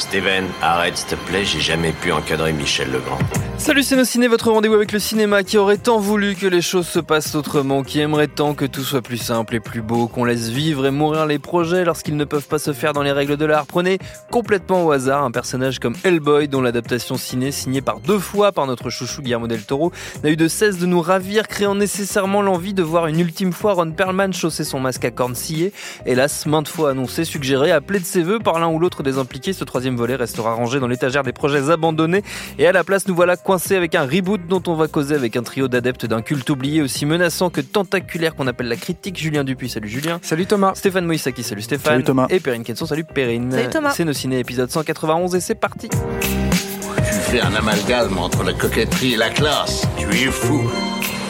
Steven, arrête s'il te plaît, j'ai jamais pu encadrer Michel Legrand. Salut c'est nos ciné, votre rendez-vous avec le cinéma qui aurait tant voulu que les choses se passent autrement, qui aimerait tant que tout soit plus simple et plus beau, qu'on laisse vivre et mourir les projets lorsqu'ils ne peuvent pas se faire dans les règles de l'art? Prenez complètement au hasard un personnage comme Hellboy dont l'adaptation ciné signée par deux fois par notre chouchou Guillermo del Toro n'a eu de cesse de nous ravir, créant nécessairement l'envie de voir une ultime fois Ron Perlman chausser son masque à cornes sciées. Hélas, maintes fois annoncé, suggéré, appelé de ses voeux par l'un ou l'autre des impliqués, ce troisième volet restera rangé dans l'étagère des projets abandonnés et à la place nous voilà coincé avec un reboot dont on va causer avec un trio d'adeptes d'un culte oublié aussi menaçant que tentaculaire qu'on appelle la critique. Julien Dupuis, salut Julien. Salut Thomas. Stéphane Moïsaki, salut Stéphane. Salut Thomas. Et Perrine Kenson, salut Perrine. Salut Thomas. C'est nos ciné épisode 191 et c'est parti. Tu fais un amalgame entre la coquetterie et la classe. Tu es fou.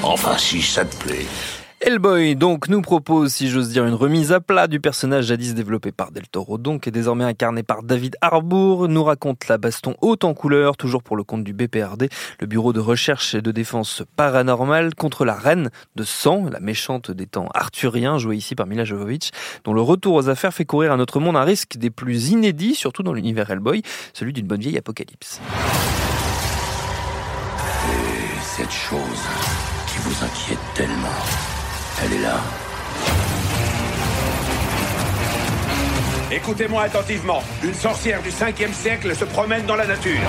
Enfin, si ça te plaît. Hellboy donc nous propose, si j'ose dire, une remise à plat du personnage jadis développé par Del Toro, donc et désormais incarné par David Harbour, nous raconte la baston haute en couleur, toujours pour le compte du BPRD, le Bureau de recherche et de défense paranormale, contre la reine de sang, la méchante des temps arthuriens, jouée ici par Mila Jovovich, dont le retour aux affaires fait courir à notre monde un risque des plus inédits, surtout dans l'univers Hellboy, celui d'une bonne vieille apocalypse. Et cette chose qui vous inquiète tellement, elle est là. Écoutez-moi attentivement. Une sorcière du 5e siècle se promène dans la nature.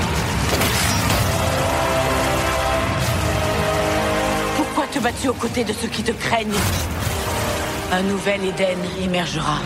Pourquoi te bats-tu aux côtés de ceux qui te craignent? Un nouvel Éden émergera.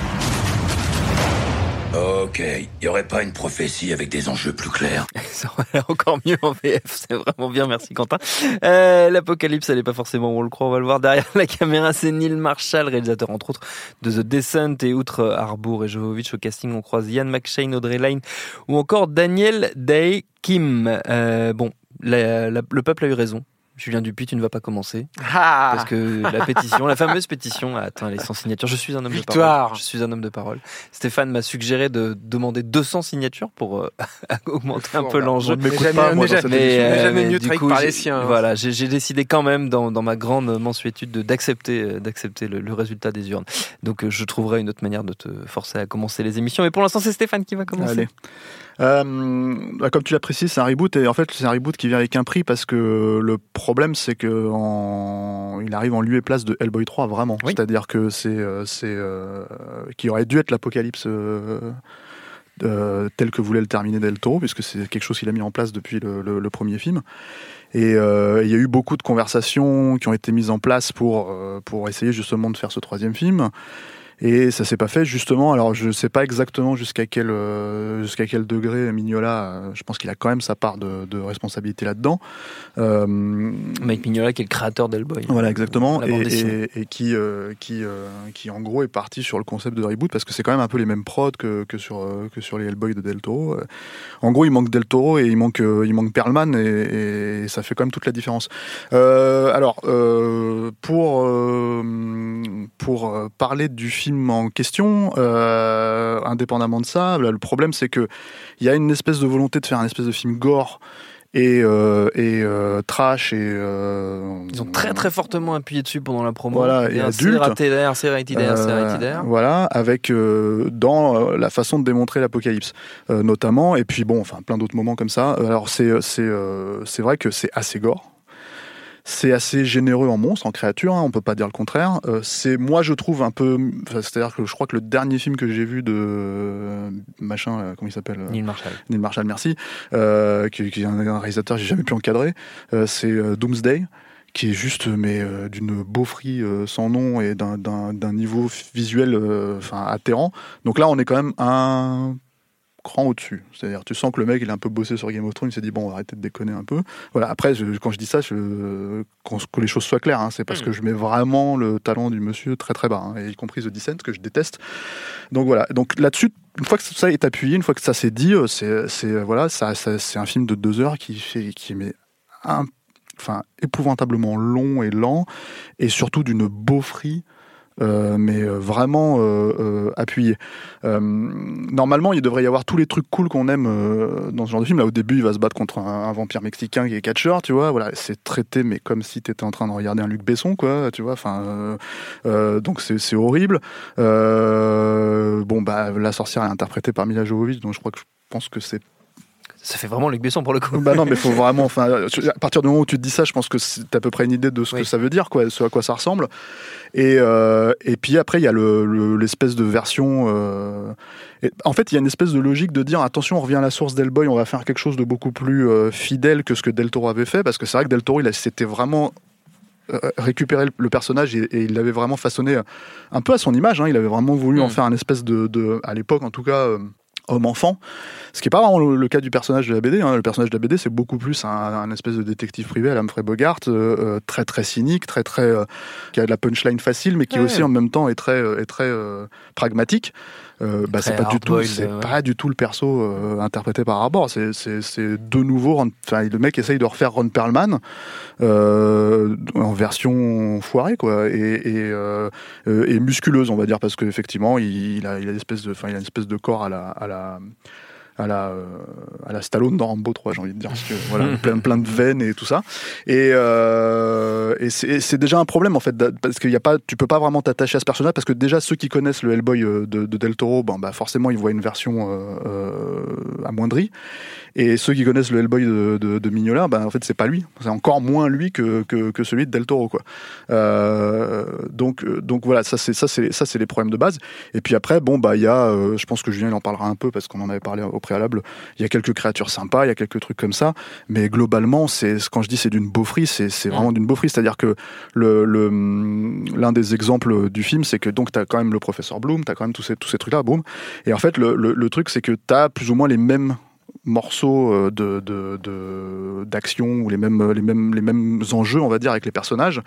Ok, y aurait pas une prophétie avec des enjeux plus clairs Ça aurait encore mieux en VF, c'est vraiment bien, merci Quentin. Euh, L'apocalypse, elle est pas forcément où on le croit, on va le voir derrière la caméra, c'est Neil Marshall, réalisateur entre autres de The Descent et outre Harbour et Jovovich au casting, on croise Ian McShane, Audrey Line ou encore Daniel Day Kim. Euh, bon, le peuple a eu raison. Julien Dupuis, tu ne vas pas commencer. Ah Parce que la pétition, la fameuse pétition a atteint les 100 signatures. Je suis un homme de Victoire. parole. Je suis un homme de parole. Stéphane m'a suggéré de demander 200 signatures pour euh, augmenter un peu l'enjeu. Ne m'écoute Mais pas, moi, dans mais, cette mais, émission. euh, Mais jamais mais mieux du coup, par les siens, hein. Voilà, j'ai décidé quand même dans, dans ma grande mensuétude de- d'accepter euh, d'accepter le, le résultat des urnes. Donc euh, je trouverai une autre manière de te forcer à commencer les émissions. Mais pour l'instant, c'est Stéphane qui va commencer. Allez. Euh, comme tu l'as précisé, c'est un reboot et en fait c'est un reboot qui vient avec un prix parce que le problème c'est que en... il arrive en lieu et place de Hellboy 3 vraiment. Oui. C'est-à-dire que c'est euh, c'est euh, qui aurait dû être l'apocalypse euh, tel que voulait le terminer Del Toro puisque c'est quelque chose qu'il a mis en place depuis le, le- le premier film. Et euh, il y a eu beaucoup de conversations qui ont été mises en place pour euh, pour essayer justement de faire ce troisième film. Et ça s'est pas fait justement. Alors je sais pas exactement jusqu'à quel euh, jusqu'à quel degré Mignola. euh, je pense qu'il a quand même sa part de, de responsabilité là-dedans. Euh, Mike Mignola, qui est le créateur d'Hellboy. voilà exactement et, qui euh, qui qui en gros est parti sur le concept de reboot parce que c'est quand même un peu les mêmes prods que, que sur que sur les Hellboy de Del Toro. En gros, il manque Del Toro et il manque il manque Perlman et, et ça fait quand même toute la différence. Alors pour pour parler du film en question, euh, indépendamment de ça, là, le problème c'est que il y a une espèce de volonté de faire un espèce de film gore et, euh, et euh, trash et euh, Ils ont très très fortement appuyé dessus pendant la promo. Voilà, et c'est adulte. raté d'air, c'est raté d'air, c'est raté d'air. voilà, avec dans la façon de démontrer l'apocalypse, notamment, et puis bon, enfin plein d'autres moments comme ça. Alors c'est c'est c'est vrai que c'est assez gore. C'est assez généreux en monstres, en créatures, hein, on peut pas dire le contraire. Euh, c'est moi je trouve un peu, c'est-à-dire que je crois que le dernier film que j'ai vu de euh, machin, là, comment il s'appelle euh, Neil Marshall. Neil Marshall, merci, euh, qui, qui est un, un réalisateur que j'ai jamais pu encadrer, euh, c'est euh, Doomsday, qui est juste mais euh, d'une beaufrie euh, sans nom et d'un- niveau visuel euh, enfin atterrant. Donc là, on est quand même un cran au-dessus. C'est-à-dire, tu sens que le mec, il a un peu bossé sur Game of Thrones, il s'est dit, bon, arrêtez de déconner un peu. Voilà, après, je- quand je dis ça, je, que les choses soient claires, hein, c'est parce que je mets vraiment le talent du monsieur très très bas, hein, et y compris The Descent, que je déteste. Donc voilà, donc là-dessus, une fois que ça est appuyé, une fois que ça s'est dit, euh, c'est, euh, voilà, ça, ça- c'est un film de deux heures qui fait, qui met un, enfin, épouvantablement long et lent, et surtout d'une beaufrie. Euh, mais euh, vraiment euh, appuyé. Normalement, il devrait y avoir tous les trucs cool qu'on aime dans ce genre de film. Là, au début, il va se battre contre un, vampire mexicain qui est catcheur, tu vois. Voilà, c'est traité, mais comme si tu étais en train de regarder un Luc Besson, quoi, tu vois. Enfin, donc c'est horrible. Bon, bah, la sorcière est interprétée par Mila Jovovich, donc je crois que je pense que c'est Ça fait vraiment Luc Besson pour le coup. bah non, mais faut vraiment. Enfin, à partir du moment où tu te dis ça, je pense que t'as à peu près une idée de ce Oui. que ça veut dire, quoi, ce à quoi ça ressemble. Et euh, et puis après, il y a le- le- l'espèce de version. euh, et en fait, il y a une espèce de logique de dire attention, on revient à la source d'Hellboy, on va faire quelque chose de beaucoup plus euh, fidèle que ce que Del Toro avait fait, parce que c'est vrai que Del Toro, il s'était vraiment récupéré le- le personnage et, et il l'avait vraiment façonné un peu à son image. hein. Il avait vraiment voulu en Mm. faire un espèce de, de à l'époque en tout cas. Homme-enfant, ce qui est pas vraiment le, cas du personnage de la BD. hein. Le personnage de la BD, c'est beaucoup plus un, un espèce de détective privé à la Humphrey Bogart, euh, euh, très très cynique, très très euh, qui a de la punchline facile, mais qui Ouais. aussi en même temps est très est très euh, pragmatique. Euh, bah, c'est pas du tout, c'est ouais. pas du tout le perso euh, interprété par Arbor. C'est c'est c'est de nouveau. Enfin, le mec essaye de refaire Ron Perlman euh, en version foirée quoi, et et, euh, euh, et musculeuse on va dire parce qu'effectivement il, il a il a une espèce de enfin il a une espèce de corps à la à la à la, euh, à la Stallone dans Rambo 3, j'ai envie de dire, parce que voilà, plein, plein de veines et tout ça. Et, euh, et c'est c'est déjà un problème en fait, parce qu'il y a pas, tu peux pas vraiment t'attacher à ce personnage, parce que déjà ceux qui connaissent le Hellboy euh, de, de Del Toro, ben, bah forcément ils voient une version euh, euh, amoindrie. Et ceux qui connaissent le Hellboy de, de, de Mignola, ben en fait c'est pas lui, c'est encore moins lui que, que, que celui de Del Toro quoi. Euh, donc euh, donc voilà, ça c'est ça c'est ça c'est les problèmes de base. Et puis après bon bah il y a, euh, je pense que Julien il en parlera un peu parce qu'on en avait parlé au préalable. Il y a quelques créatures sympas, il y a quelques trucs comme ça, mais globalement c'est quand je dis c'est d'une beaufrie, c'est c'est vraiment d'une beaufrie, c'est-à-dire que le le, hum, l'un des exemples du film c'est que donc t'as quand même le professeur Bloom, t'as quand même tous ces tous ces trucs là, boum. Et en fait le, le, le truc c'est que t'as plus ou moins les mêmes morceaux euh, de d'action ou les mêmes les mêmes les mêmes enjeux on va dire avec les personnages.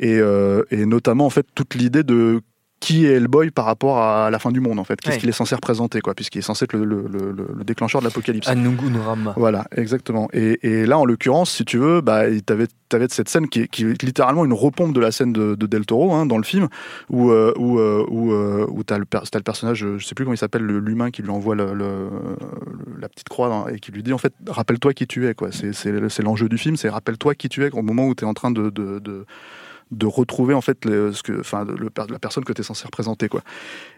Et, euh, et notamment en fait toute l'idée de qui est Hellboy par rapport à la fin du monde en fait qu'est-ce Ouais. qu'il est censé représenter quoi puisqu'il est censé être le, le, le, le déclencheur de l'apocalypse Anungunram. voilà, exactement. Et, et là, en l'occurrence, si tu veux, bah, tu avais, cette scène qui est, qui est littéralement une repompe de la scène de, de Del Toro hein, dans le film, où, euh, où, euh, où, euh, où tu as, le personnage, je sais plus comment il s'appelle, le- l'humain qui lui envoie le, le- le- la petite croix dans- et qui lui dit en fait, rappelle-toi qui tu es. quoi. C'est l'enjeu du film, c'est rappelle-toi qui tu es au moment où tu es en train de. de, de de retrouver en fait le, ce que enfin le, la personne que tu es censé représenter quoi.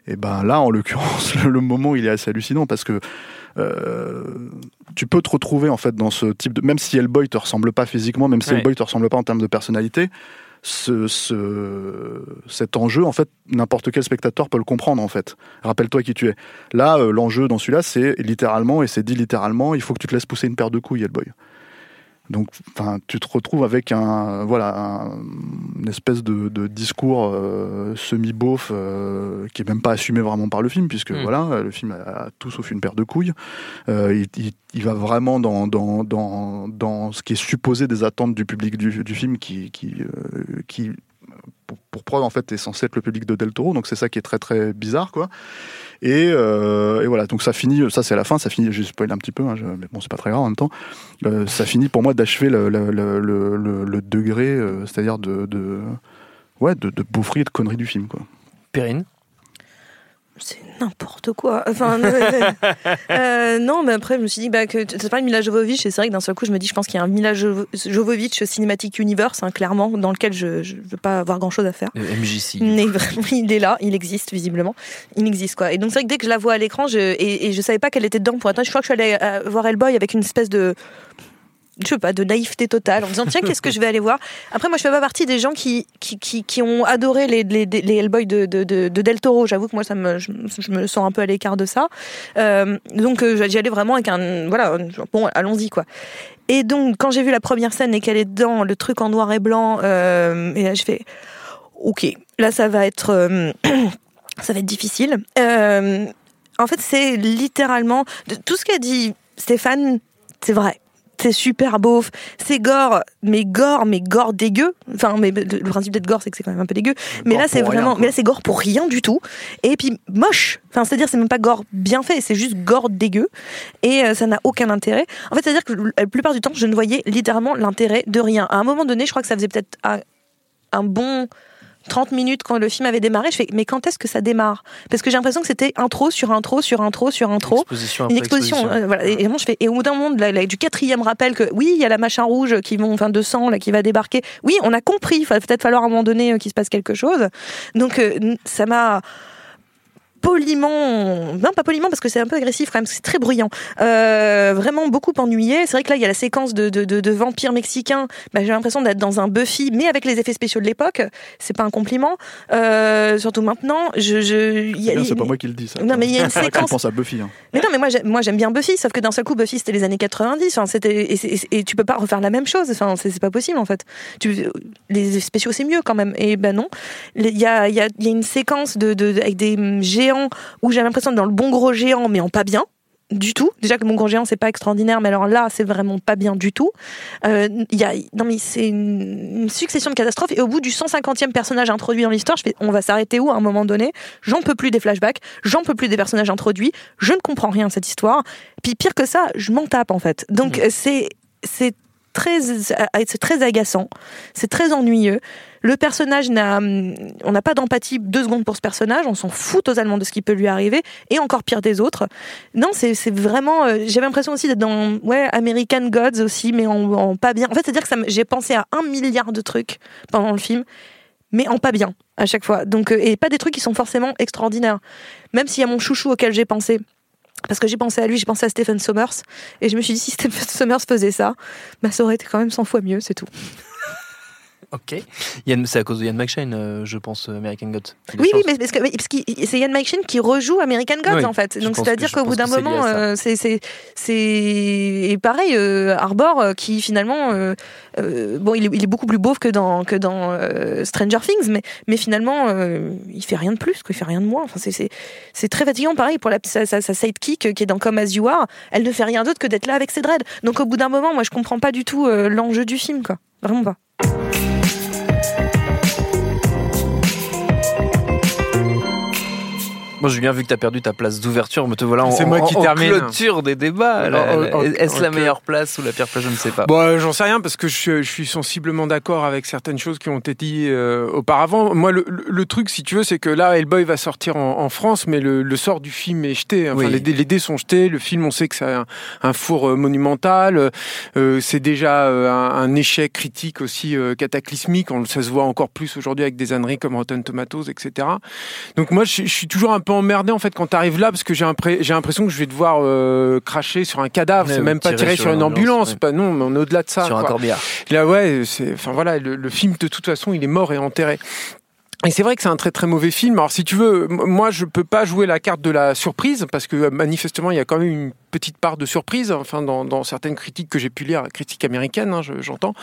Et ben là en l'occurrence le, le moment il est assez hallucinant parce que euh, tu peux te retrouver en fait dans ce type de même si Hellboy te ressemble pas physiquement même si Ouais. Hellboy te ressemble pas en termes de personnalité ce, ce- cet enjeu en fait n'importe quel spectateur peut le comprendre en fait. Rappelle-toi qui tu es. Là euh, l'enjeu dans celui-là c'est littéralement et c'est dit littéralement il faut que tu te laisses pousser une paire de couilles Hellboy donc, enfin, tu te retrouves avec un, voilà, un- une espèce de, de discours euh, semi-beauf euh, qui est même pas assumé vraiment par le film, puisque Mm. voilà, le film a, a tout sauf une paire de couilles. Euh, il, il- il va vraiment dans, dans, dans, dans ce qui est supposé des attentes du public du, du film, qui, qui, qui pour, preuve en fait est censé être le public de Del Toro, donc c'est ça qui est très très bizarre, quoi. Et, euh, et voilà, donc ça finit, ça c'est à la fin, ça finit, je spoil un petit peu, hein, mais bon c'est pas très grave en même temps. Euh, ça finit pour moi d'achever le, le, le, degré, euh, c'est-à-dire de, de, ouais, de, de et de connerie du film, quoi. Périne. C'est n'importe quoi. Enfin, euh, euh, non, mais après, je me suis dit bah, que c'est pas le Mila Jovovich, et c'est vrai que d'un seul coup, je me dis, je pense qu'il y a un Mila Jovo- Jovovich Cinematic Universe, hein, clairement, dans lequel je ne veux pas avoir grand chose à faire. Euh, MJC. Mais vraiment, il est là, il existe visiblement, il existe quoi. Et donc c'est vrai que dès que je la vois à l'écran, je, et, et je savais pas qu'elle était dedans pour l'instant. Je crois que je suis allée euh, voir Hellboy avec une espèce de je sais pas, de naïveté totale, en disant tiens qu'est-ce que je vais aller voir? Après moi je fais pas partie des gens qui qui, qui, ont adoré les, les, les Hellboy de, de, de, de Del Toro. J'avoue que moi ça me je, me sens un peu à l'écart de ça. Euh, donc euh, j'y allais vraiment avec un voilà bon allons-y quoi. Et donc quand j'ai vu la première scène et qu'elle est dedans, le truc en noir et blanc, euh, et là je fais ok là ça va être euh, ça va être difficile. En fait, c'est littéralement tout ce qu'a dit Stéphane, c'est vrai. C'est super beau, c'est gore, mais gore, mais gore dégueu. Enfin, mais le principe d'être gore, c'est que c'est quand même un peu dégueu. Mais Gore là, c'est rien, vraiment, mais là, c'est gore pour rien du tout. Et puis moche. Enfin, c'est-à-dire, c'est même pas gore bien fait, c'est juste gore dégueu. Et euh, ça n'a aucun intérêt. En fait, c'est-à-dire que la plupart du temps, je ne voyais littéralement l'intérêt de rien. À un moment donné, je crois que ça faisait peut-être un, un bon 30 minutes quand le film avait démarré. Je fais, mais quand est-ce que ça démarre? Parce que j'ai l'impression que c'était intro sur intro sur intro sur intro. Exposition Une exposition, euh, voilà. Et, vraiment, je fais, et au bout d'un moment, du quatrième rappel que oui, il y a la machin rouge qui vont, enfin, de sang là qui va débarquer. Oui, on a compris. Il va peut-être falloir à un moment donné euh, qu'il se passe quelque chose. Donc, euh, ça m'a poliment, non pas poliment parce que c'est un peu agressif quand même, c'est très bruyant. Euh, vraiment beaucoup ennuyé. C'est vrai que là il y a la séquence de, de, de, de vampires mexicains. Bah, j'ai l'impression d'être dans un Buffy, mais avec les effets spéciaux de l'époque. C'est pas un compliment. Euh, surtout maintenant, je, je, il y C'est a- bien, c'est pas moi qui le dis ça. Non, mais il y a une séquence- pense à Buffy. hein. mais non, mais moi, j'aime- moi j'aime bien Buffy, sauf que d'un seul coup, Buffy c'était les années 90. Enfin, c'était et, tu peux pas refaire la même chose. Enfin, c'est pas possible en fait. Tu, les effets spéciaux c'est mieux quand même. Et ben non, il y a, y, a, y a une séquence de, de, avec des hum, où j'ai l'impression d'être dans le bon gros géant, mais en pas bien. Du tout. Déjà que bon gros géant c'est pas extraordinaire, mais alors là c'est vraiment pas bien du tout. Euh, Il y a, non mais c'est une, une succession de catastrophes et au bout du 150e personnage introduit dans l'histoire, je fais, on va s'arrêter où à un moment donné? J'en peux plus des flashbacks, j'en peux plus des personnages introduits, je ne comprends rien de cette histoire. Puis pire que ça, je m'en tape en fait. Donc euh, c'est c'est c'est très agaçant, c'est très ennuyeux. Le personnage n'a on n'a pas d'empathie deux secondes pour ce personnage, on s'en fout totalement de ce qui peut lui arriver et encore pire des autres. Non, c'est vraiment euh, j'avais l'impression aussi d'être dans ouais American Gods aussi mais en, pas bien. En fait, c'est-à-dire que j'ai pensé à un milliard de trucs pendant le film mais en pas bien à chaque fois. Donc euh, et pas des trucs qui sont forcément extraordinaires. Même s'il y a mon chouchou auquel j'ai pensé. Parce que j'ai pensé à lui, j'ai pensé à Stephen Sommers, et je me suis dit si Stephen Sommers faisait ça, bah ça aurait été quand même 100 fois mieux, c'est tout. Ok. C'est à cause de Yann McShane, euh, je pense, euh, American Gods. Oui, oui, mais parce que mais- parce que c'est Ian McShane qui rejoue American Gods Oui, en fait. Donc c'est-à-dire qu'au bout d'un moment, euh, c'est et pareil euh, Arbor euh, qui finalement bon il est, il est beaucoup plus beau que dans que dans Stranger Things, mais mais finalement il fait rien de plus, quoi, il fait rien de moins. Enfin c'est très fatigant. Pareil pour la sa, sa, sa sidekick qui est dans Come As You Are, elle ne fait rien d'autre que d'être là avec ses dreads. Donc au bout d'un moment, moi je comprends pas du tout l'enjeu du film quoi, vraiment pas. Bon, Julien, vu que tu as perdu ta place d'ouverture, me te voilà en, moi qui en termine. clôture des débats. Est-ce la meilleure place ou la pire place Je ne sais pas. Bon, euh, j'en sais rien parce que je, je suis sensiblement d'accord avec certaines choses qui ont été dites euh, auparavant. Moi, le, truc, si tu veux, c'est que là, Hellboy va sortir en, en France, mais le, le sort du film est jeté. Enfin, Oui. les, dés- les dés sont jetés. Le film, on sait que c'est un, un four euh, monumental. Euh, c'est déjà un, un échec critique aussi euh, cataclysmique. On, ça se voit encore plus aujourd'hui avec des âneries comme Rotten Tomatoes, etc. Donc moi, je, je suis toujours un peu emmerdé en fait quand t'arrives là parce que j'ai l'impression que je vais devoir euh, cracher sur un cadavre. Ouais, c'est même pas tirer sur sur une ambulance, ambulance. ouais. Pas non, mais on est au-delà de ça. Sur un corbillard. Là, ouais, enfin voilà, le, le film de toute façon, il est mort et enterré. Et c'est vrai que c'est un très très mauvais film. Alors si tu veux, moi je peux pas jouer la carte de la surprise parce que euh, manifestement il y a quand même une petite part de surprise. Enfin dans, dans certaines critiques que j'ai pu lire, critiques américaines, hein, je- j'entends.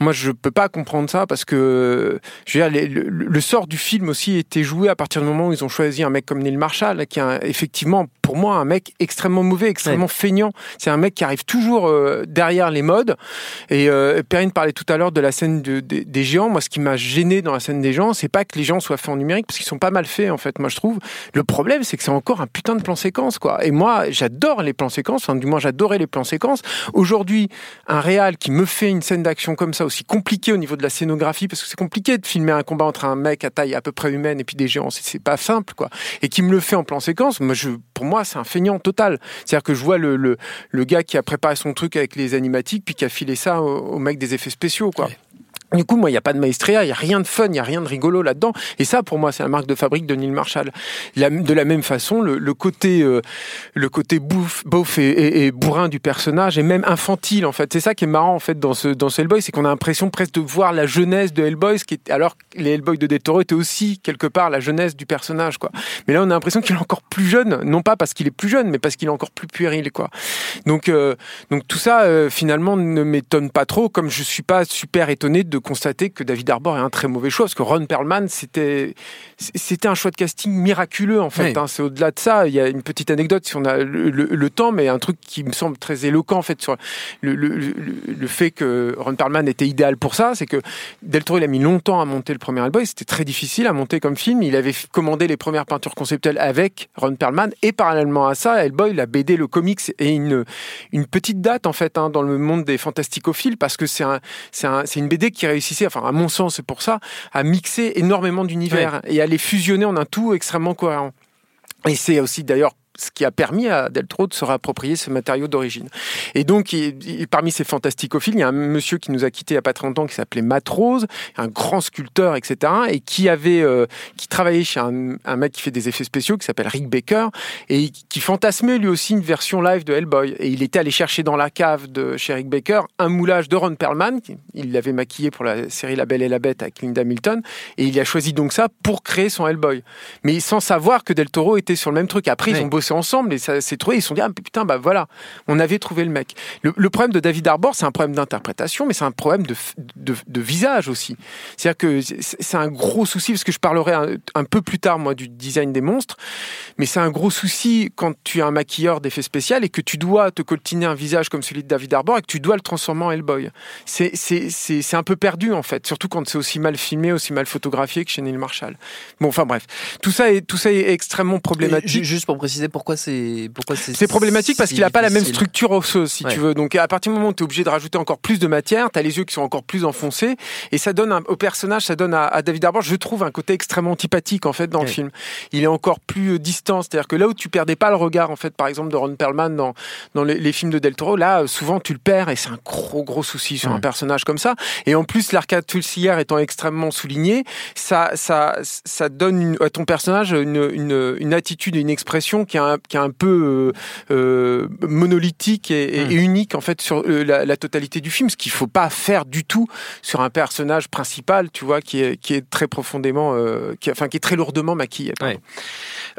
Moi je peux pas comprendre ça parce que je veux dire, les- le, le sort du film aussi était joué à partir du moment où ils ont choisi un mec comme Neil Marshall, qui est un- effectivement pour moi un mec extrêmement mauvais, extrêmement feignant. C'est un mec qui arrive toujours euh, derrière les modes. Et euh, Perrine parlait tout à l'heure de la scène de- des- des géants. Moi, ce qui m'a gêné dans la scène des géants, c'est pas que les géants soient faits en numérique, parce qu'ils sont pas mal faits, en fait, moi, je trouve. Le problème, c'est que c'est encore un putain de plan séquence, quoi. Et moi, j'adore les plans séquences, du moins, j'adorais les plans séquences. Aujourd'hui, un réal qui me fait une scène d'action comme ça, aussi compliquée au niveau de la scénographie, parce que c'est compliqué de filmer un combat entre un mec à taille à peu près humaine et puis des géants, c'est- pas simple, quoi. Et qui me le fait en plan séquence, moi, pour moi, c'est un feignant total. C'est-à-dire que je vois le, le, le gars qui a préparé son truc avec les animatiques, puis qui a filé ça au mec des effets spéciaux, quoi. Du coup, moi, il n'y a pas de maestria, il n'y a rien de fun, il n'y a rien de rigolo là-dedans. Et ça, pour moi, c'est la marque de fabrique de Neil Marshall. De la même façon, le, le côté, euh, le côté bouffe, et, et- et bourrin du personnage est même infantile, en fait. C'est ça qui est marrant, en fait, dans ce, dans ce Hellboy, c'est qu'on a l'impression presque de voir la jeunesse de Hellboy, ce qui est, alors que les Hellboy de Del Toro étaient aussi, quelque part, la jeunesse du personnage, quoi. Mais là, on a l'impression qu'il est encore plus jeune, non pas parce qu'il est plus jeune, mais parce qu'il est encore plus puéril, quoi. Donc, euh, donc tout ça, euh, finalement, ne m'étonne pas trop, comme je suis pas super étonné de constater que David Harbour est un très mauvais choix, parce que Ron Perlman, c'était c'était un choix de casting miraculeux en fait. Oui. hein. C'est au-delà de ça. Il y a une petite anecdote si on a le, le- le temps, mais un truc qui me semble très éloquent en fait sur le, le- fait que Ron Perlman était idéal pour ça, c'est que Del Toro il a mis longtemps à monter le premier Hellboy. C'était très difficile à monter comme film. Il avait commandé les premières peintures conceptuelles avec Ron Perlman et parallèlement à ça, Hellboy, la BD, le comics et une une petite date en fait hein, dans le monde des fantasticophiles parce que c'est un, un, c'est une BD qui réussissait, enfin à mon sens c'est pour ça, à mixer énormément d'univers et à les fusionner en un tout extrêmement cohérent. Et c'est aussi d'ailleurs ce qui a permis à Del Toro de se réapproprier ce matériau d'origine. Et donc, il- il- parmi ces fantasticophiles, il y a un monsieur qui nous a quittés il n'y a pas très longtemps, qui s'appelait Matt Rose, un grand sculpteur, etc., et qui avait, euh, qui travaillait chez un, un mec qui fait des effets spéciaux, qui s'appelle Rick Baker, et qui fantasmait lui aussi une version live de Hellboy. Et il était allé chercher dans la cave de chez Rick Baker un moulage de Ron Perlman, qui- il l'avait maquillé pour la série La Belle et la Bête avec Linda Hamilton, et il a choisi donc ça pour créer son Hellboy. Mais sans savoir que Del Toro était sur le même truc. Après, ils ont bossé ensemble et ça s'est trouvé. Ils se sont dit, ah putain, bah voilà, on avait trouvé le mec. Le, le problème de David Arbor, c'est un problème d'interprétation, mais c'est un problème de, de, de visage aussi. C'est-à-dire que c'est un gros souci, parce que je parlerai un, un peu plus tard, moi, du design des monstres, mais c'est un gros souci quand tu es un maquilleur d'effets spéciaux et que tu dois te coltiner un visage comme celui de David Arbor et que tu dois le transformer en Hellboy. C'est- un peu perdu, en fait, surtout quand c'est aussi mal filmé, aussi mal photographié que chez Neil Marshall. Bon, enfin bref, tout ça est, tout ça est extrêmement problématique. ju- Juste pour préciser pourquoi c'est pourquoi c'est C'est problématique parce qu'il n'a pas la même structure osseuse, si Ouais. tu veux. Donc à partir du moment où tu es obligé de rajouter encore plus de matière, tu as les yeux qui sont encore plus enfoncés, et ça donne un- au personnage, ça donne à, à David Harbour, je trouve, un côté extrêmement antipathique en fait dans le film. Il est encore plus euh, distant, c'est-à-dire que là où tu perdais pas le regard en fait, par exemple de Ron Perlman dans, dans les, les films de Del Toro, là euh, souvent tu le perds et c'est un gros gros souci sur Ouais. un personnage comme ça. Et en plus l'arcade tulsière étant extrêmement souligné, ça ça ça donne une- à ton personnage une, une, une attitude et une expression qui est un, qui est un peu euh, euh, monolithique et, Mm. et unique en fait sur euh, la, la totalité du film, ce qu'il faut pas faire du tout sur un personnage principal, tu vois, qui est qui est très profondément, euh, qui, enfin qui est très lourdement maquillé. Ouais.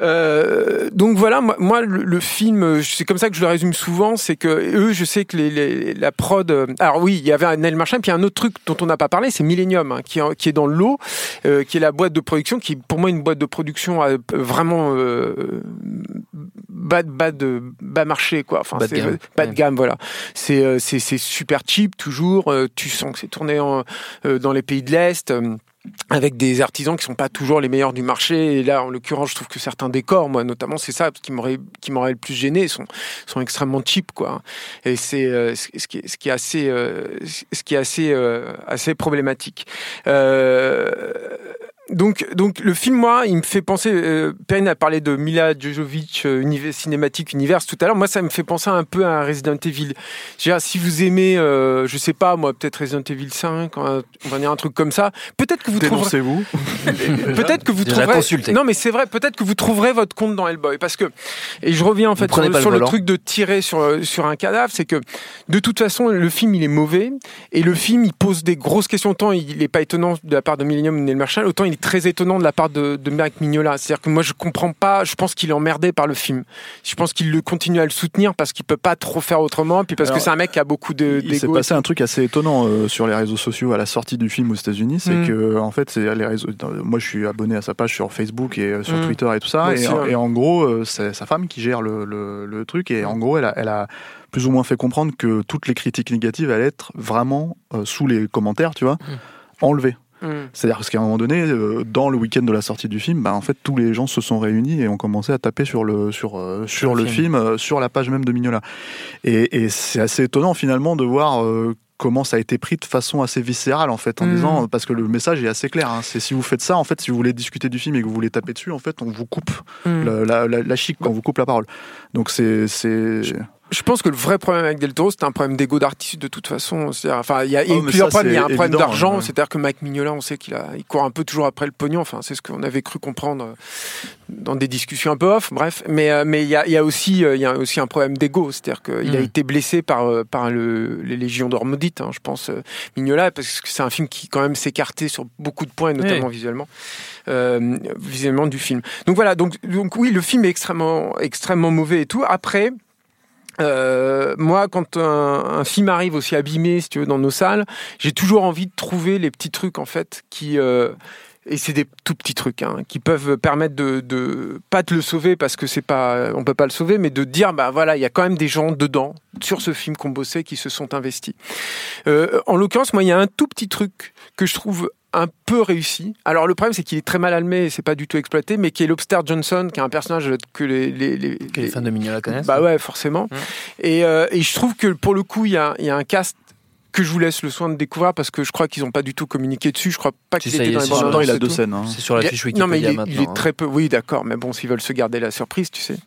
Euh, donc voilà, moi, moi, le, le film, c'est comme ça que je le résume souvent, c'est que eux, je sais que les, les- la prod. alors oui, il y avait un Neil Marshall, puis il y a un autre truc dont on n'a pas parlé, c'est Millennium, hein, qui, est, en- qui est dans l'eau, euh, qui est la boîte de production, qui est pour moi une boîte de production vraiment bas, de- bas de bas marché, quoi. Enfin, Bas de gamme. bas de gamme, voilà. C'est euh, c'est c'est super cheap toujours. euh, tu sens que c'est tourné en, euh, dans les pays de l'est. euh, avec des artisans qui sont pas toujours les meilleurs du marché et là en l'occurrence je trouve que certains décors moi notamment c'est ça qui m'aurait qui m'aurait le plus gêné sont sont extrêmement cheap quoi et c'est euh, ce ce qui est, ce qui est assez euh, ce qui est assez euh, assez problématique euh, donc, donc le film, moi, il me fait penser. Euh, Perrine a parlé de Mila Jojovic, euh, univers, cinématique univers tout à l'heure. Moi, ça me fait penser un peu à un Resident Evil. Je veux dire, si vous aimez, euh, je sais pas, moi, peut-être Resident Evil 5, on va dire un truc comme ça. Peut-être que vous trouverez. Dénoncez-vous. Peut-être que vous Déjà trouverez. consulté. Non, mais c'est vrai. Peut-être que vous trouverez votre compte dans Hellboy, parce que et je reviens en fait sur, le sur le, volant. truc de tirer sur sur un cadavre, c'est que de toute façon le film il est mauvais et le film il pose des grosses questions. Autant il est pas étonnant de la part de Millennium ou Neil Marshall, autant il est très étonnant de la part de, de Mike Mignola. C'est-à-dire que moi je comprends pas. Je pense qu'il est emmerdé par le film. Je pense qu'il le continue à le soutenir parce qu'il peut pas trop faire autrement, puis parce Alors, que c'est un mec qui a beaucoup de Il s'est passé un truc assez étonnant euh, sur les réseaux sociaux à la sortie du film aux États-Unis, c'est Mm. que en fait, c'est les réseaux. Moi, je suis abonné à sa page sur Facebook et euh, sur Mm. Twitter et tout ça, et, aussi, ouais. et en gros, euh, c'est sa femme qui gère le, le, le truc, et en gros, elle a, elle a plus ou moins fait comprendre que toutes les critiques négatives allaient être vraiment euh, sous les commentaires, tu vois, enlevées. Mm. C'est-à-dire parce qu'à un moment donné, euh, dans le week-end de la sortie du film, bah, en fait, tous les gens se sont réunis et ont commencé à taper sur le sur euh, sur le le film, euh, sur la page même de Mignola. Et, et c'est assez étonnant finalement de voir. comment ça a été pris de façon assez viscérale en fait en Mm. disant parce que le message est assez clair hein, c'est si vous faites ça en fait si vous voulez discuter du film et que vous voulez taper dessus en fait on vous coupe Mm. la, la, chic on vous coupe la parole donc c'est Je pense que le vrai problème avec Del Toro, c'est un problème d'ego d'artiste de toute façon. Enfin, il y a, Oh, plusieurs ça, problèmes. Il y a un problème d'argent, ouais. c'est-à-dire que Mike Mignola, on sait qu'il a, il court un peu toujours après le pognon. Enfin, c'est ce qu'on avait cru comprendre euh, dans des discussions un peu off. Bref, mais euh, mais il y a, il y a aussi euh, il y a aussi un problème d'ego, c'est-à-dire qu'il a Mm. été blessé par par le, les légions d'or maudite, hein, je pense Mignola, parce que c'est un film qui quand même s'écartait sur beaucoup de points, notamment visuellement, euh, visuellement du film. Donc voilà, donc donc oui, le film est extrêmement extrêmement mauvais et tout. Après. Euh, moi, quand un, film arrive aussi abîmé, si tu veux, dans nos salles, j'ai toujours envie de trouver les petits trucs en fait qui euh, et c'est des tout petits trucs hein, qui peuvent permettre de, de pas de le sauver parce que c'est pas on peut pas le sauver mais de dire bah voilà il y a quand même des gens dedans sur ce film qu'on bossait qui se sont investis. Euh, en l'occurrence moi il y a un tout petit truc que je trouve un peu réussi. Alors le problème c'est qu'il est très mal allumé et c'est pas du tout exploité, mais qui est Lobster Johnson, qui est un personnage que les les, les, les fans de Mignola connaissent. Bah ouais, forcément. Mmh. Et, euh, et je trouve que pour le coup il y a, il y a un cast que je vous laisse le soin de découvrir parce que je crois qu'ils n'ont pas du tout communiqué dessus. Je crois pas qu'il était dans les temps, il a deux scènes. Hein. C'est sur la fiche Non, mais il est, maintenant. il est très peu. Oui, d'accord. Mais bon, s'ils veulent se garder la surprise, tu sais.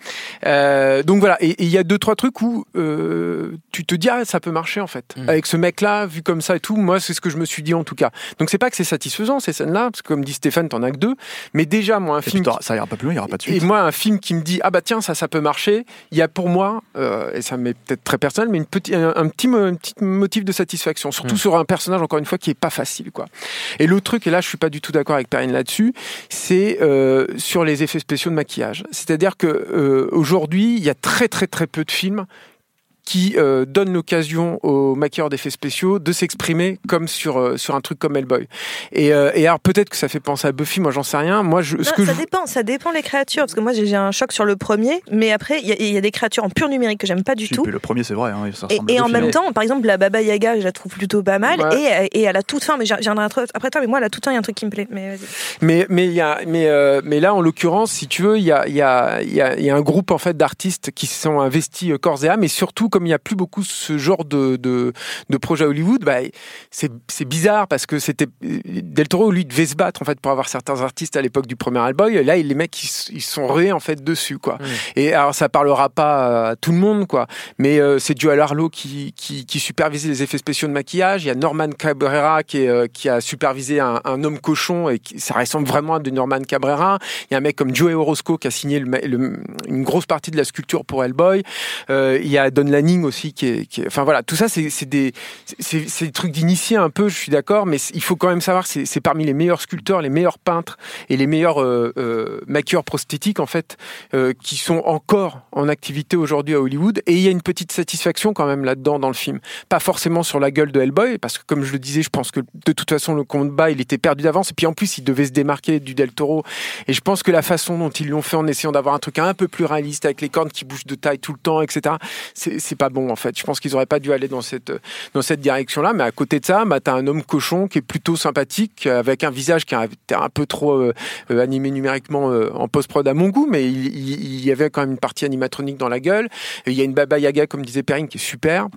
Euh, donc voilà. Et il y a deux trois trucs où euh, tu te dis ah ça peut marcher en fait. Mm. Avec ce mec-là, vu comme ça et tout, moi c'est ce que je me suis dit en tout cas. Donc c'est pas que c'est satisfaisant ces scènes-là, parce que comme dit Stéphane, t'en as que deux. Mais déjà moi un Et film. ça ira pas plus loin, il y aura pas de Et suite. moi, un film qui me dit ah bah tiens ça ça peut marcher, il y a pour moi euh, et ça m'est peut-être très personnel, mais une petit, un, un petit un petit motif de satisfaction, surtout Mm. sur un personnage encore une fois qui est pas facile quoi. Et l'autre truc et là je suis pas du tout d'accord avec Perrine là-dessus, c'est euh, sur les effets spéciaux de maquillage. C'est-à-dire que euh, aujourd'hui il y a très très très peu de films qui euh, donnent l'occasion aux maquilleurs d'effets spéciaux de s'exprimer comme sur euh, sur un truc comme Hellboy. Et, euh, et alors peut-être que ça fait penser à Buffy, moi j'en sais rien. Moi je, ce Non, que ça je- dépend, ça dépend les créatures. Parce que moi, j'ai j'ai un choc sur le premier, mais après, il y, a- il y a des créatures en pur numérique que j'aime pas du Si, tout. puis le premier, c'est vrai. Hein, ça Et, ressemble et en même temps, par exemple, la Baba Yaga, je la trouve plutôt pas mal. Ouais. Et, et à la toute fin, mais j'en- j'en ai après, après toi, mais moi, à la toute fin, il y a un truc qui me plaît. Mais. Mais mais il y a mais euh, mais là en l'occurrence si tu veux il y a il y a il y a, il y a un groupe en fait d'artistes qui se sont investis corps et âme et surtout comme il n'y a plus beaucoup ce genre de de, de projet à Hollywood bah c'est c'est bizarre parce que c'était Del Toro lui devait se battre en fait pour avoir certains artistes à l'époque du premier Hellboy là les mecs ils, ils sont rués en fait dessus quoi. Et alors ça parlera pas à tout le monde quoi. Mais euh, c'est Joel Harlow qui, qui qui supervisait les effets spéciaux de maquillage. Il y a Norman Cabrera qui est, euh, qui a supervisé un, un homme cochon et qui, ça ressemble vraiment à de Norman Cabrera. Il y a un mec comme Joey Orozco qui a signé le, le- une grosse partie de la sculpture pour Hellboy. Euh, il y a Don Lanning aussi qui est, enfin voilà tout ça c'est des des trucs d'initiés un peu je suis d'accord mais il faut quand même savoir c'est parmi les meilleurs sculpteurs les meilleurs peintres et les meilleurs euh, euh, maquilleurs prosthétiques en fait euh, qui sont encore en activité aujourd'hui à Hollywood. Et il y a une petite satisfaction quand même là-dedans dans le film. Pas forcément sur la gueule de Hellboy parce que comme je le disais je pense que de toute façon le combat il était perdu d'avance. Et puis en plus il devait se démarquer du Del Toro. Et je pense que la façon dont ils l'ont fait en essayant d'avoir un truc un peu plus réaliste avec les cornes qui bougent de taille tout le temps etc c'est pas bon en fait je pense qu'ils auraient pas dû aller dans cette dans cette direction là mais à côté de ça bah, t'as un homme cochon qui est plutôt sympathique avec un visage qui été un peu trop euh, euh, animé numériquement euh, en post-prod à mon goût, mais il, y avait quand même une partie animatronique dans la gueule. Il y a une Baba Yaga, comme disait Perrine, qui est super.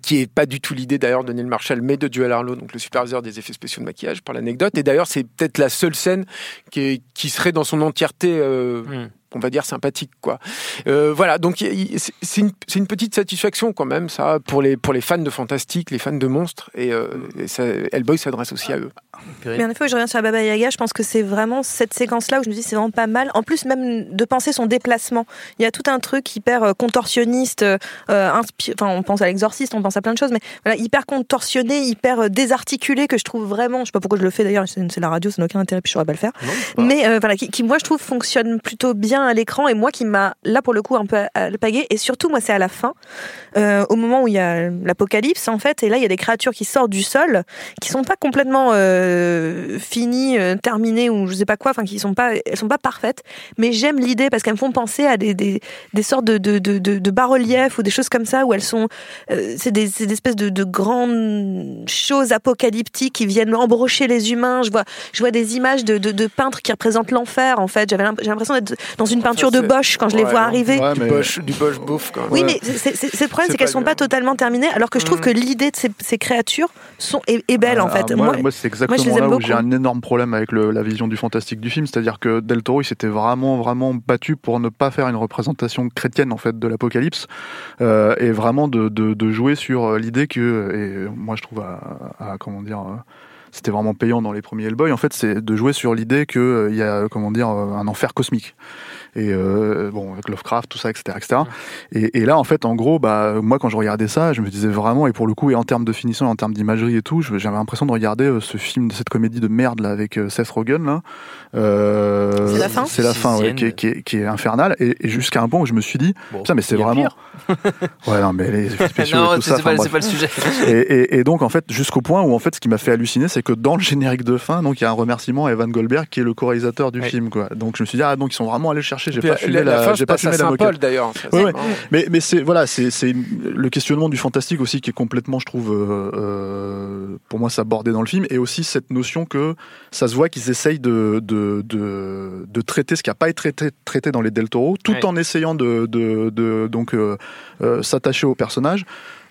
Qui est pas du tout l'idée d'ailleurs de Neil Marshall, mais de Joel Harlow, donc le superviseur des effets spéciaux de maquillage, pour l'anecdote. Et d'ailleurs, c'est peut-être la seule scène qui, est- qui serait dans son entièreté, euh, Mm. on va dire sympathique, quoi. Euh, voilà, donc c'est- une, petite satisfaction quand même, ça, pour les pour les fans de fantastique, les fans de monstres. Et, euh, et ça, Hellboy s'adresse aussi à eux. Mais en effet, je reviens sur la Baba Yaga, je pense que c'est vraiment cette séquence-là où je me dis c'est vraiment pas mal. En plus, même de penser son déplacement. Il y a tout un truc hyper euh, contorsionniste, euh, inspi- enfin on pense à l'exorciste, on pense à plein de choses, mais voilà, hyper contorsionné, hyper euh, désarticulé que je trouve vraiment, je sais pas pourquoi je le fais d'ailleurs, c'est la radio, ça n'a aucun intérêt, puis je saurais pas le faire. Mais euh, voilà, qui, qui, moi je trouve fonctionne plutôt bien à l'écran et moi qui m'a là pour le coup un peu paguer et surtout moi c'est à la fin, euh, au moment où il y a l'apocalypse en fait et là il y a des créatures qui sortent du sol qui sont pas complètement euh, finies, euh, terminées ou je sais pas quoi, enfin qui sont pas, elles sont pas parfaites, mais j'aime l'idée parce qu'elles me font penser à des, des, des sortes de, de, de, de, de bas-reliefs ou des choses comme ça où elles sont, euh, c'est des, c'est des espèces de, de grandes choses apocalyptiques qui viennent embrocher les humains. Je vois, je vois des images de, de, de peintres qui représentent l'enfer en fait. J'avais j'ai l'impression d'être dans une peinture de Bosch quand je les vois non. arriver. Ouais, Du Bosch, du Bosch bouffe quand même. Oui, mais c'est c'est- c'est le problème, C'est qu'elles pas sont pas totalement terminées, alors que je trouve Mhm. que l'idée de ces, ces créatures sont, est, est belle en Ah, fait. Moi, Moi- moi, c'est exactement aime là où j'ai un énorme problème avec le- la vision du fantastique du film, c'est-à-dire que Del Toro il s'était vraiment vraiment battu pour ne pas faire une représentation chrétienne en fait de l'apocalypse euh, et vraiment de, de, de jouer sur euh, l'idée que et moi je trouve à, à- comment dire euh, c'était vraiment payant dans les premiers Hellboy. En fait, c'est de jouer sur l'idée qu'il il y a comment dire un enfer cosmique et euh, bon avec Lovecraft tout ça etc etc et, et, là en fait en gros bah moi quand je regardais ça je me disais vraiment et pour le coup et en termes de finition en termes d'imagerie et tout j'avais l'impression de regarder euh, ce film de cette comédie de merde là avec euh, Seth Rogen là. Euh, c'est la fin c'est la fin ouais, qui, est, qui, est, qui est infernale. Et, et jusqu'à un point où je me suis dit bon, ça mais c'est vraiment ouais non mais les spéciaux non, et tout ça c'est pas, pas, le sujet. Et, et, et, donc en fait jusqu'au point où en fait ce qui m'a fait halluciner c'est que dans le générique de fin donc il y a un remerciement à Evan Goldberg qui est le co-réalisateur du Ouais. film quoi. Donc je me suis dit ah donc ils sont vraiment allés le chercher j'ai pas fumé la, la, fin, j'ai pas fumé la Saint-Paul moquette d'ailleurs. Ouais, ouais. Mais, mais c'est voilà, c'est c'est le questionnement du fantastique aussi qui est complètement, je trouve, euh, euh, pour moi, ça bordé dans le film, et aussi cette notion que ça se voit qu'ils essayent de de, de de traiter ce qui n'a pas été traité, traité dans les Del Toro, tout Ouais. en essayant de de, de donc euh, euh, s'attacher au personnage,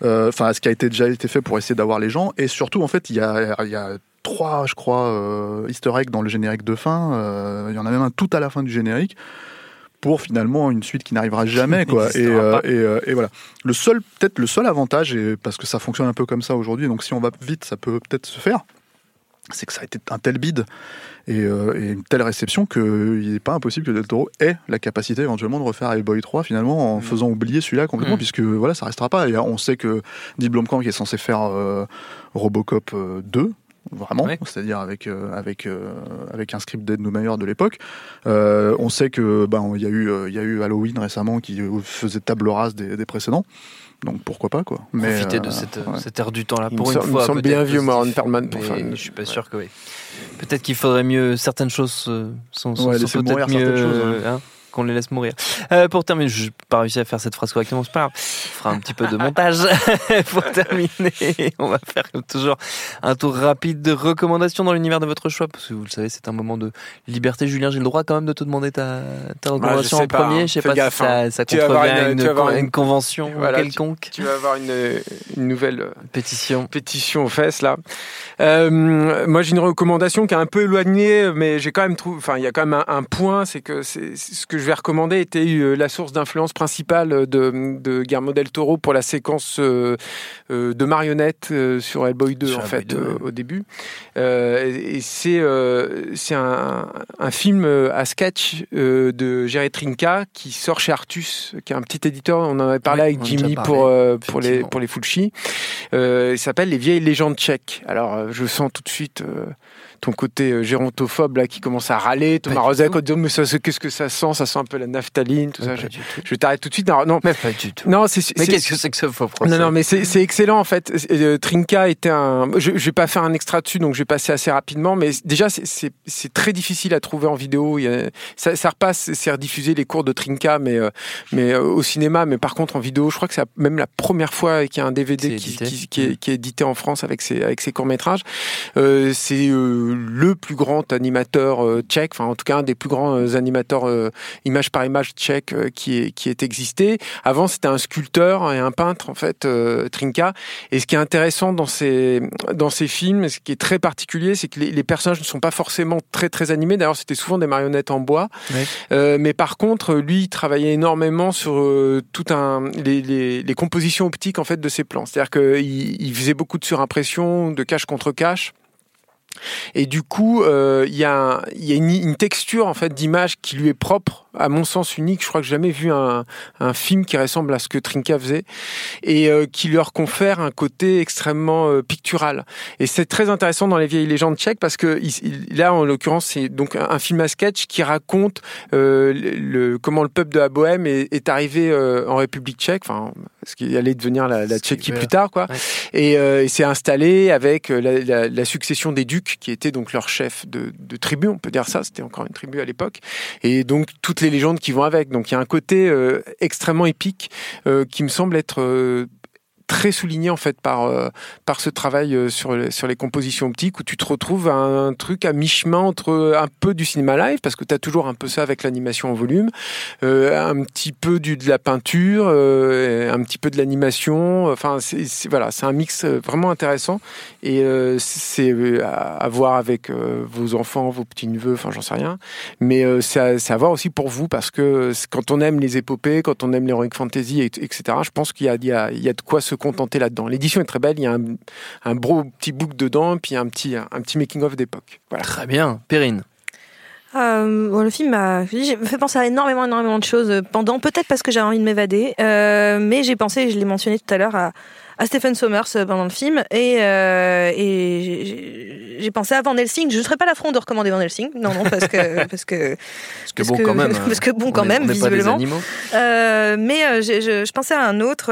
enfin à ce qui a été déjà été fait pour essayer d'avoir les gens, et surtout en fait, il y a y a trois, je crois, euh, Easter eggs dans le générique de fin. euh, Il y en a même un tout à la fin du générique pour finalement une suite qui n'arrivera jamais quoi. Et, euh, et, euh, et voilà. Le seul peut-être le seul avantage et parce que ça fonctionne un peu comme ça aujourd'hui donc si on va vite ça peut peut-être se faire c'est que ça a été un tel bide et, euh, et une telle réception qu'il n'est pas impossible que Del Toro ait la capacité éventuellement de refaire Hellboy 3 finalement en faisant oublier celui-là complètement Mm. puisque voilà ça restera pas. Et on sait que Neil Blomkamp qui est censé faire euh, Robocop euh, 2 vraiment Ouais. c'est-à-dire avec euh, avec euh, avec un script d'Ed Neumayer de l'époque. Euh, on sait que ben il y a eu il y a eu Halloween récemment qui faisait table rase des, des précédents. Donc pourquoi pas quoi. Mais profiter de cette, ouais. cette ère du temps là Il pour me une semble- fois me semble bien vieux, Ron Perlman, pour faire une- je suis pas sûr que oui. Peut-être qu'il faudrait mieux certaines choses sont, sont, Ouais, sont laisser peut-être mieux hein, qu'on les laisse mourir Euh, pour terminer je n'ai pas réussi à faire cette phrase correctement c'est pas grave on fera un petit peu de montage pour terminer on va faire comme toujours un tour rapide de recommandations dans l'univers de votre choix parce que vous le savez c'est un moment de liberté Julien j'ai le droit quand même de te demander ta, ta recommandation en pas, premier hein. je sais Fais pas gaffe, si ça, hein. ça avoir contrevient une- une, con- convention Voilà, tu- quelconque Tu vas avoir une, une nouvelle euh, pétition pétition aux fesses là. Euh, moi j'ai une recommandation qui est un peu éloignée, mais j'ai quand même trouvé. Enfin, il y a quand même un, un point, c'est que c'est ce que je vais recommander était euh, la source d'influence principale de, de Guillermo del Toro pour la séquence euh, euh, de marionnettes sur Hellboy 2 Sur en fait 2, euh, ouais. au début. Et c'est c'est un, un film à sketch de Jerry Trinca qui sort chez Artus, qui est un petit éditeur. On en avait parlé Oui, avec Jimmy parlé, pour pour les pour les Fulci. Il s'appelle Les vieilles légendes tchèques. Alors, je sens tout de suite ton côté euh, gérontophobe là qui commence à râler. Thomas Rozek en disant mais qu'est-ce que ça sent? Ça sent un peu la naphtaline, tout ça. Je, je t'arrête tout de suite. Non, non, mais pas du tout non, c'est mais c'est- qu'est-ce que c'est que ce faux procès? Non, non, mais c'est c'est excellent en fait. Euh, Trinka était un. Je, je vais pas faire un extra dessus, donc je vais passer assez rapidement. Mais déjà, c'est- très difficile à trouver en vidéo. Il y a- ça, ça repasse, c'est rediffusé les cours de Trinka, mais euh, mais euh, au cinéma. Mais par contre, en vidéo, je crois que c'est même la première fois qu'il y a un DVD qui, qui, qui est, qui est édité en France avec ses avec ses courts métrages. Euh, c'est euh, le plus grand animateur euh, tchèque, enfin en tout cas un des plus grands euh, animateurs euh, image par image tchèque euh, qui est qui est existé. Avant, c'était un sculpteur et un peintre en fait, euh, Trinka. Et ce qui est intéressant dans ces dans ces films, ce qui est très particulier, c'est que les, les personnages ne sont pas forcément très très animés. D'ailleurs, c'était souvent des marionnettes en bois. Ouais. Euh, mais par contre, lui, il travaillait énormément sur euh, tout un les, les, les compositions optiques en fait de ses plans. C'est-à-dire qu'il il faisait beaucoup de surimpression, de cache contre cache. Et du coup, euh, il y a, une, une texture en fait d'image qui lui est propre, à mon sens unique. Je crois que j'ai jamais vu un, un film qui ressemble à ce que Trinka faisait et euh, qui leur confère un côté extrêmement euh, pictural. Et c'est très intéressant dans les vieilles légendes tchèques parce que il- là, en l'occurrence, c'est donc un, un film à sketch qui raconte euh, le, comment le peuple de la Bohème est, est arrivé en République tchèque, enfin, ce qui allait devenir la, la Tchéquie plus tard, quoi. Ouais. Et, s'est installé avec la, la- la succession des ducs, qui étaient donc leur chef de, de tribu, on peut dire ça, c'était encore une tribu à l'époque, et donc les légendes qui vont avec. Donc il y a un côté euh, extrêmement épique euh, qui me semble être euh, très souligné en fait par euh, par ce travail euh, sur sur les compositions optiques où tu te retrouves à un truc à mi-chemin entre un peu du cinéma live parce que tu as toujours un peu ça avec l'animation en volume euh, un petit peu du de la peinture un petit peu de l'animation. Enfin c'est voilà c'est un mix vraiment intéressant. Et c'est à, voir avec vos enfants vos petits neveux enfin j'en sais rien. Mais c'est à, voir aussi pour vous parce que quand on aime les épopées quand on aime l'heroic fantasy et- etc je pense qu'il y a, il y, a, y a de quoi se contenter là-dedans. L'édition est très belle, il y a un, un beau petit book dedans, puis un petit, un petit making-of d'époque. Voilà. Très bien. Perrine. Euh, bon, le film m'a fait penser à énormément, énormément de choses pendant, peut-être parce que j'avais envie de m'évader, euh, mais j'ai pensé, je l'ai mentionné tout à l'heure, à, à Stephen Sommers euh, pendant le film et, euh, et j'ai- pensé à Van Helsing. Je ne serais pas l'affront de recommander Van Helsing, non non parce que parce que Parce que bon, quand même. parce que bon quand est- même visiblement. Euh, mais je, je pensais à un autre,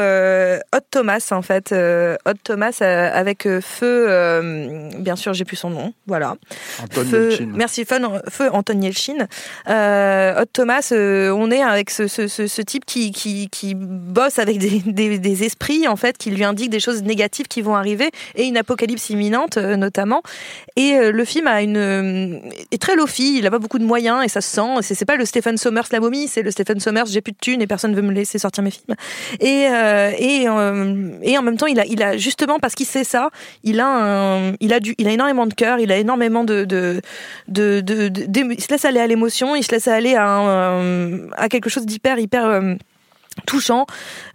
Hot Thomas en fait, Hot Thomas avec feu, bien sûr j'ai plus son nom, voilà. Anton Feu, Yelchin. merci Feu, feu Anton Yelchin. Hot Thomas, on est avec ce, ce, ce, ce type qui, qui, qui bosse avec des, des, des esprits en fait, qui lui indiquent des choses négatives qui vont arriver et une apocalypse imminente euh, notamment. Et euh, le film a une euh, est très lofi, il a pas beaucoup de moyens et ça se sent. C'est pas le Stephen Sommers la momie, c'est le Stephen Sommers j'ai plus de thunes et personne veut me laisser sortir mes films. Et et et en même temps il a il a justement parce qu'il sait ça, il a un, il a du il a énormément de cœur, il a énormément de de de, de, il se laisse aller à l'émotion, il se laisse aller à à quelque chose d'hyper hyper touchant.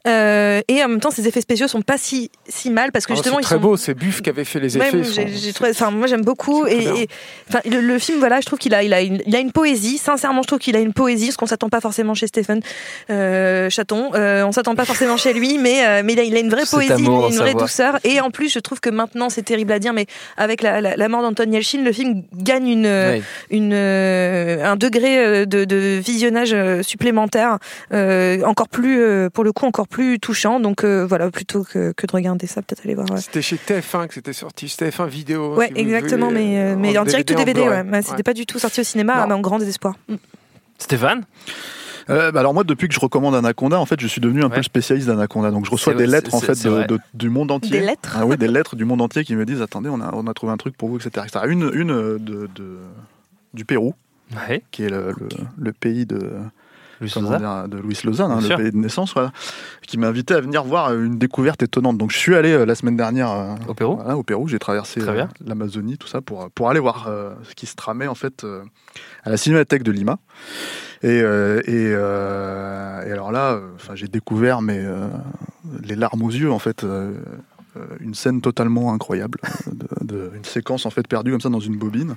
Euh, et en même temps ses effets spéciaux sont pas si si mal parce que Oh, justement c'est ils très sont beau, c'est Buff qui avait fait les Ouais, effets. j'ai- sont- j'ai trouvé- enfin, moi j'aime beaucoup et, le, le film voilà je trouve qu'il a il a une, il a une poésie. Sincèrement je trouve qu'il a une poésie ce qu'on s'attend pas forcément chez Stephen euh, Chaton. Euh, on s'attend pas forcément chez lui mais euh, mais il a, il a une vraie poésie amour une vraie douceur. Et en plus je trouve que maintenant c'est terrible à dire mais avec la, la, la mort d'Anton Yelchin le film gagne une Ouais. une un degré de, de visionnage supplémentaire encore plus euh, pour le coup encore plus touchant donc euh, voilà plutôt que, que de regarder ça peut-être aller voir ouais. C'était chez TF1 que c'était sorti, TF1 vidéo. Ouais, si vous exactement, voulez, mais, euh, mais en direct ou DVD, ouais. Mais C'était pas du tout sorti au cinéma, Non. à mon grand désespoir. Mm. Stéphane Euh, bah alors moi, depuis que je recommande Anaconda, en fait, je suis devenu un peu Ouais. le spécialiste d'Anaconda. Donc je reçois des lettres en fait de, de- du monde entier. Des lettres Ah oui, des lettres du monde entier qui me disent attendez, on a on a trouvé un truc pour vous, etc. etc. Une une de, de- du Pérou, Ouais. qui est le, le, le pays de Louis dire, de Louis Lausanne, hein, le pays de naissance, voilà, qui m'a invité à venir voir une découverte étonnante. Donc je suis allé euh, la semaine dernière euh, Au Pérou voilà, au Pérou. J'ai traversé euh, l'Amazonie, tout ça, pour, pour aller voir ce qui se tramait en fait à la Cinémathèque de Lima. Et, et, et alors là, j'ai découvert mais les larmes aux yeux en fait. une scène totalement incroyable, de, de- une séquence en fait perdue comme ça dans une bobine.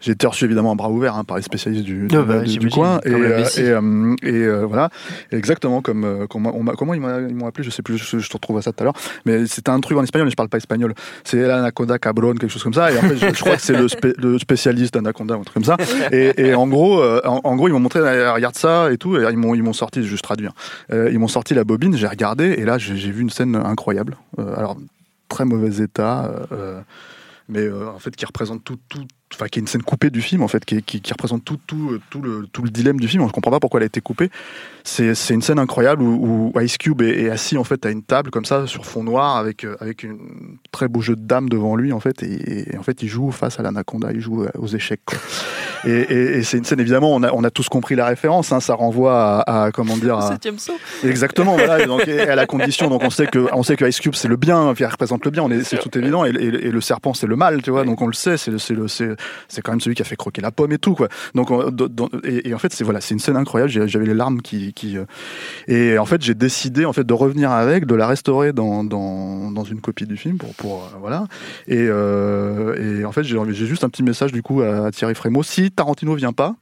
J'ai été reçu évidemment à bras ouverts hein, par les spécialistes du, Ah bah, du- du j'imagine, coin et, euh, et, euh, et, euh, voilà. Exactement comme euh, on comment ils m'ont appelé je sais plus je, je te retrouve à ça tout à l'heure. Mais c'était un truc en espagnol mais je parle pas espagnol. C'est l'anaconda cabron quelque chose comme ça. Et en fait je, je crois que c'est le, spé- le spécialiste d'anaconda ou un truc comme ça. Et, et en gros euh, en, en gros ils m'ont montré regarde ça et tout. Et ils m'ont ils m'ont sorti je vais traduire. Euh, ils m'ont sorti la bobine j'ai regardé et là j'ai j'ai vu une scène incroyable. Euh, alors très mauvais état euh, mais euh, en fait qui représente tout, tout, enfin qui est une scène coupée du film en fait, qui, qui, qui représente tout, tout, euh, tout le, tout le dilemme du film. Je comprends pas pourquoi elle a été coupée. C'est, c'est une scène incroyable où, où Ice Cube est, est assis en fait à une table comme ça sur fond noir avec euh, avec un très beau jeu de dames devant lui en fait, et, et en fait il joue face à l'anaconda, il joue euh, aux échecs. quoi. Et, et, et c'est une scène évidemment, on a, on a tous compris la référence. Hein, ça renvoie à, à comment dire à. Exactement, voilà. Et donc, à la condition, donc on sait que, on sait que Ice Cube c'est le bien, il représente le bien, on est, c'est tout évident, et, le serpent c'est le mal, tu vois. Donc on le sait, c'est, le- c'est, le- c'est, c'est quand même celui qui a fait croquer la pomme et tout, quoi. Donc, et, et en fait, c'est voilà, c'est une scène incroyable. J'avais les larmes qui, euh, et en fait, j'ai décidé en fait de revenir avec, de la restaurer dans, dans, dans une copie du film pour, pour euh, voilà. Et, euh, et en fait, j'ai, juste un petit message du coup à, à Thierry Frémaux. Si Tarantino vient pas.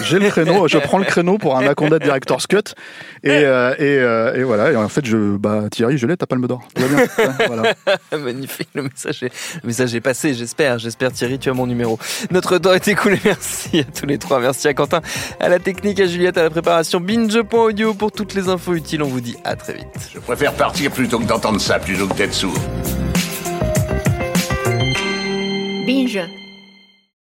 J'ai le créneau, je prends le créneau pour un Anaconda Director's Cut et, euh, et, euh, et voilà. Et en fait, je, bah, Thierry, je l'ai, ta palme d'or. Tout va bien. Ouais, voilà. Magnifique, le message, est, le message est passé, j'espère. J'espère, Thierry, tu as mon numéro. Notre temps est écoulé. Merci à tous les trois. Merci à Quentin, à la technique, à Juliette, à la préparation. Binge.audio pour toutes les infos utiles. On vous dit à très vite. Je préfère partir plutôt que d'entendre ça, plutôt que d'être sourd. Binge.